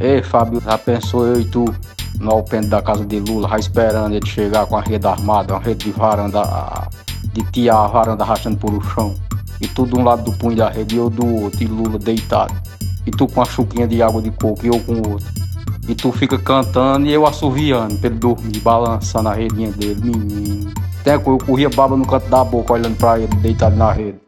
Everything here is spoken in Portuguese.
Ei, Fábio, já pensou eu e tu no alpendre da casa de Lula, já esperando ele chegar com a rede armada, uma rede de varanda, de tia a varanda rachando por o chão. E tu de um lado do punho da rede e eu do outro, e Lula deitado. E tu com a chuquinha de água de coco e eu com o outro. E tu fica cantando e eu assoviando pra ele dormir, balançando a redinha dele, menino. Até que eu corria baba no canto da boca olhando pra ele deitado na rede.